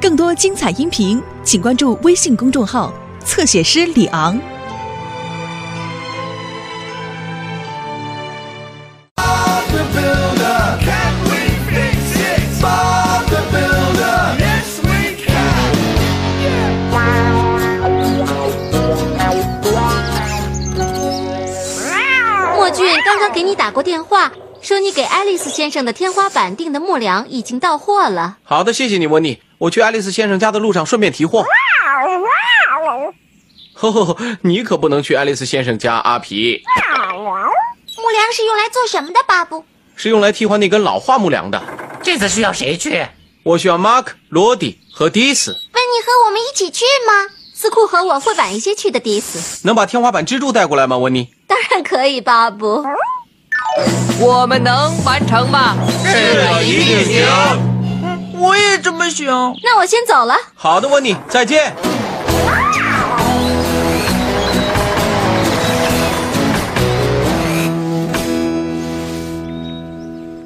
更多精彩音频，请关注微信公众号，侧写师李昂。莫俊刚刚给你打过电话。说你给爱丽丝先生的天花板订的木梁已经到货了。好的，谢谢你，温妮。我去爱丽丝先生家的路上顺便提货。吼吼吼！你可不能去爱丽丝先生家，阿皮木梁是用来做什么的，巴布？是用来替换那根老化木梁的。这次需要谁去？我需要 Mark、罗迪和迪斯，温妮和我们一起去吗？斯库和我会晚一些去的，迪斯。能把天花板支柱带过来吗？温妮，当然可以，巴布。我们能完成吗？是一定行。我也这么想。那我先走了。好的，温妮，再见。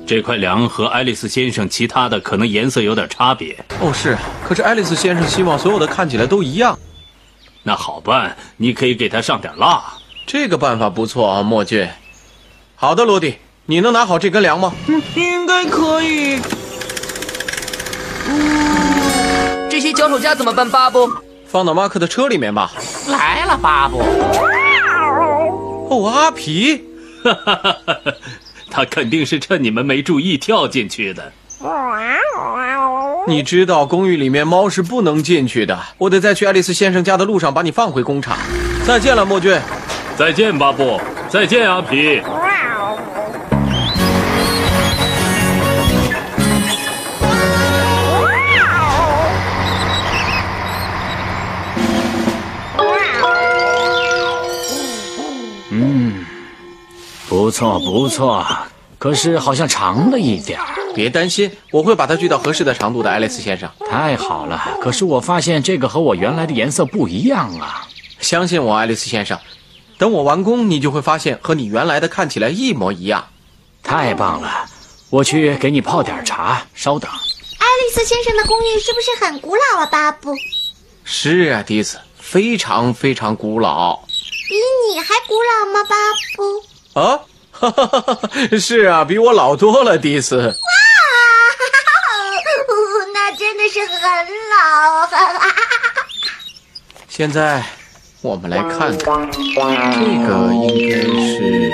这块梁和爱丽丝先生其他的可能颜色有点差别。哦，是，可是爱丽丝先生希望所有的看起来都一样。那好办，你可以给他上点蜡。这个办法不错啊，墨俊。好的，罗迪，你能拿好这根梁吗？应该可以。嗯，这些脚手架怎么办，巴布？放到马克的车里面吧。来了，巴布。哦，阿皮，哈哈哈哈！他肯定是趁你们没注意跳进去的。你知道公寓里面猫是不能进去的。我得在去爱丽丝先生家的路上把你放回工厂。再见了，莫俊。再见，巴布。再见，阿皮。错不错，可是好像长了一点儿。别担心，我会把它锯到合适的长度的，爱丽丝先生。太好了，可是我发现这个和我原来的颜色不一样啊！相信我，爱丽丝先生。等我完工，你就会发现和你原来的看起来一模一样。太棒了，我去给你泡点茶，稍等。爱丽丝先生的公寓是不是很古老啊，巴布？是啊，迪斯，非常非常古老。比你还古老吗，巴布？啊！是啊，比我老多了，迪斯。哇，那真的是很老，很。现在我们来看看，这个应该是……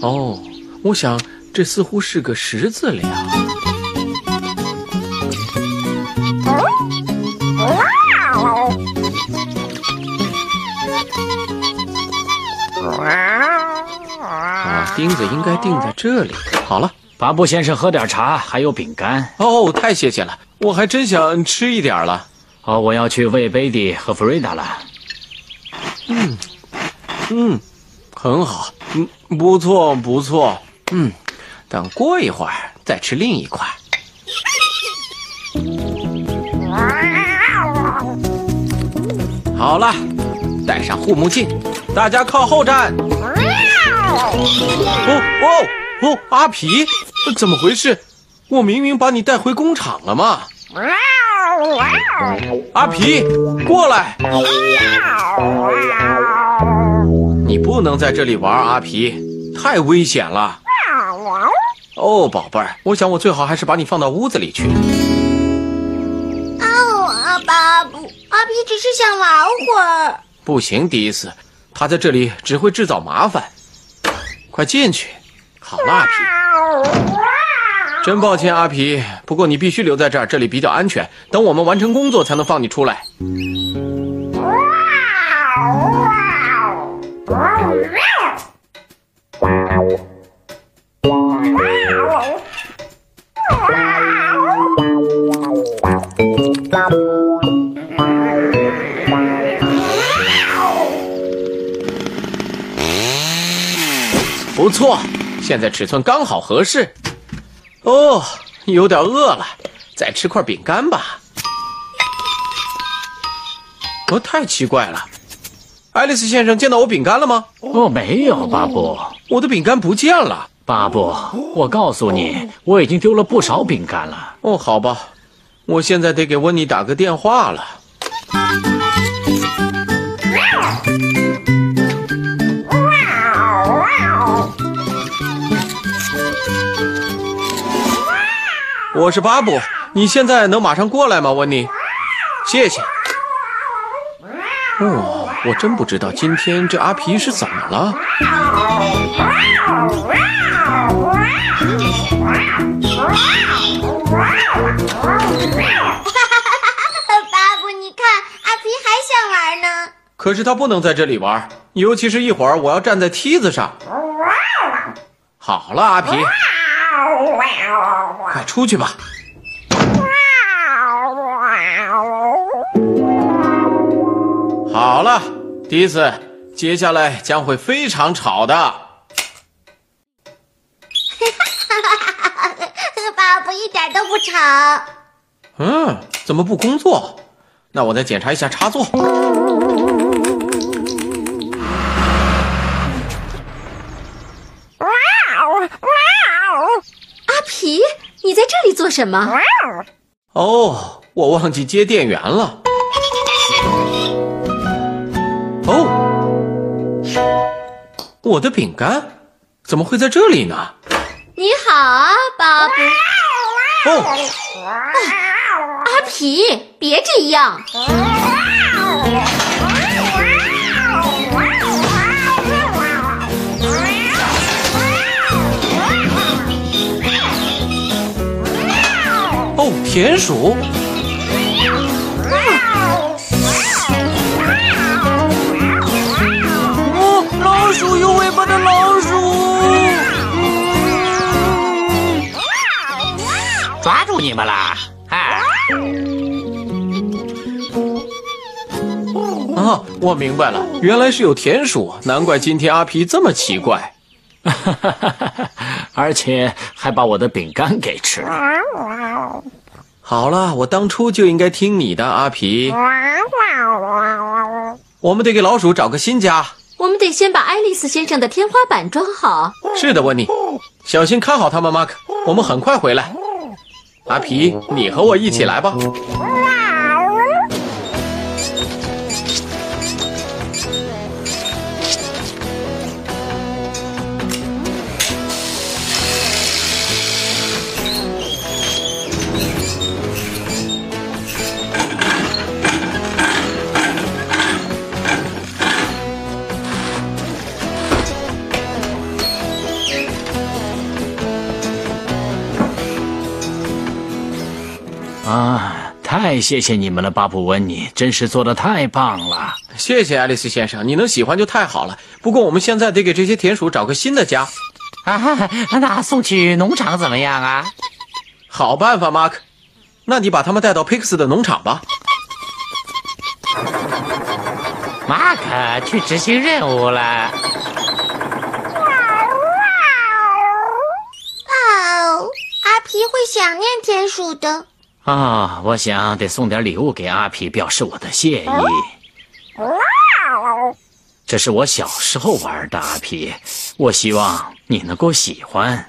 哦，我想这似乎是个十字梁。啊，钉子应该钉在这里。好了，巴布先生喝点茶，还有饼干。哦，太谢谢了，我还真想吃一点了。哦，我要去喂贝蒂和弗瑞达了。嗯，嗯，很好，嗯，不错不错，嗯，等过一会儿再吃另一块。好了，戴上护目镜，大家靠后站。哦哦哦，阿皮，怎么回事？我明明把你带回工厂了嘛。阿皮，过来！你不能在这里玩，阿皮，太危险了。哦，宝贝儿，我想我最好还是把你放到屋子里去。哦，阿，巴布，阿皮只是想玩会儿。不行，迪斯，他在这里只会制造麻烦。快进去。好了，阿皮。真抱歉，阿皮，不过你必须留在这儿，这里比较安全。等我们完成工作，才能放你出来。不错，现在尺寸刚好合适。哦，有点饿了，再吃块饼干吧。哦，太奇怪了，爱丽丝先生见到我饼干了吗？哦，没有，巴布。我的饼干不见了。巴布，我告诉你，我已经丢了不少饼干了。哦，好吧，我现在得给温妮打个电话了。我是巴布，你现在能马上过来吗，温妮？谢谢。哦，我真不知道今天这阿皮是怎么了。巴布，你看，阿皮还想玩呢。可是他不能在这里玩，尤其是一会儿我要站在梯子上。好了，阿皮，快出去吧。好了，迪斯，接下来将会非常吵的。爸爸一点都不吵。嗯，怎么不工作？那我再检查一下插座。阿皮，你在这里做什么？哦，我忘记接电源了。哦，我的饼干怎么会在这里呢？你好啊，巴布。哦，阿皮，别这样。田鼠。哦，老鼠有尾巴的老鼠。抓住你们啦！啊，啊，我明白了，原来是有田鼠，难怪今天阿皮这么奇怪。而且还把我的饼干给吃了。好了，我当初就应该听你的，阿皮。我们得给老鼠找个新家。我们得先把爱丽丝先生的天花板装好。是的，温妮，小心看好他们，马克。我们很快回来。阿皮，你和我一起来吧。啊，太谢谢你们了，巴布温尼，真是做的太棒了。谢谢爱丽丝先生，你能喜欢就太好了。不过我们现在得给这些田鼠找个新的家。啊，那送去农场怎么样啊？好办法，马克。那你把他们带到佩克斯的农场吧。马克去执行任务了。哦，阿皮会想念田鼠的。啊，我想得送点礼物给阿皮，表示我的谢意。这是我小时候玩的阿皮，我希望你能够喜欢。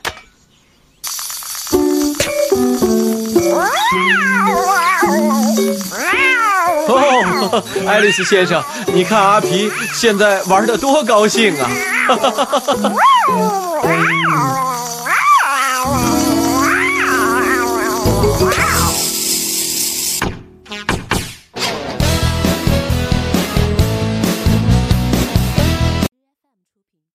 哦，爱丽丝先生，你看阿皮现在玩的多高兴啊！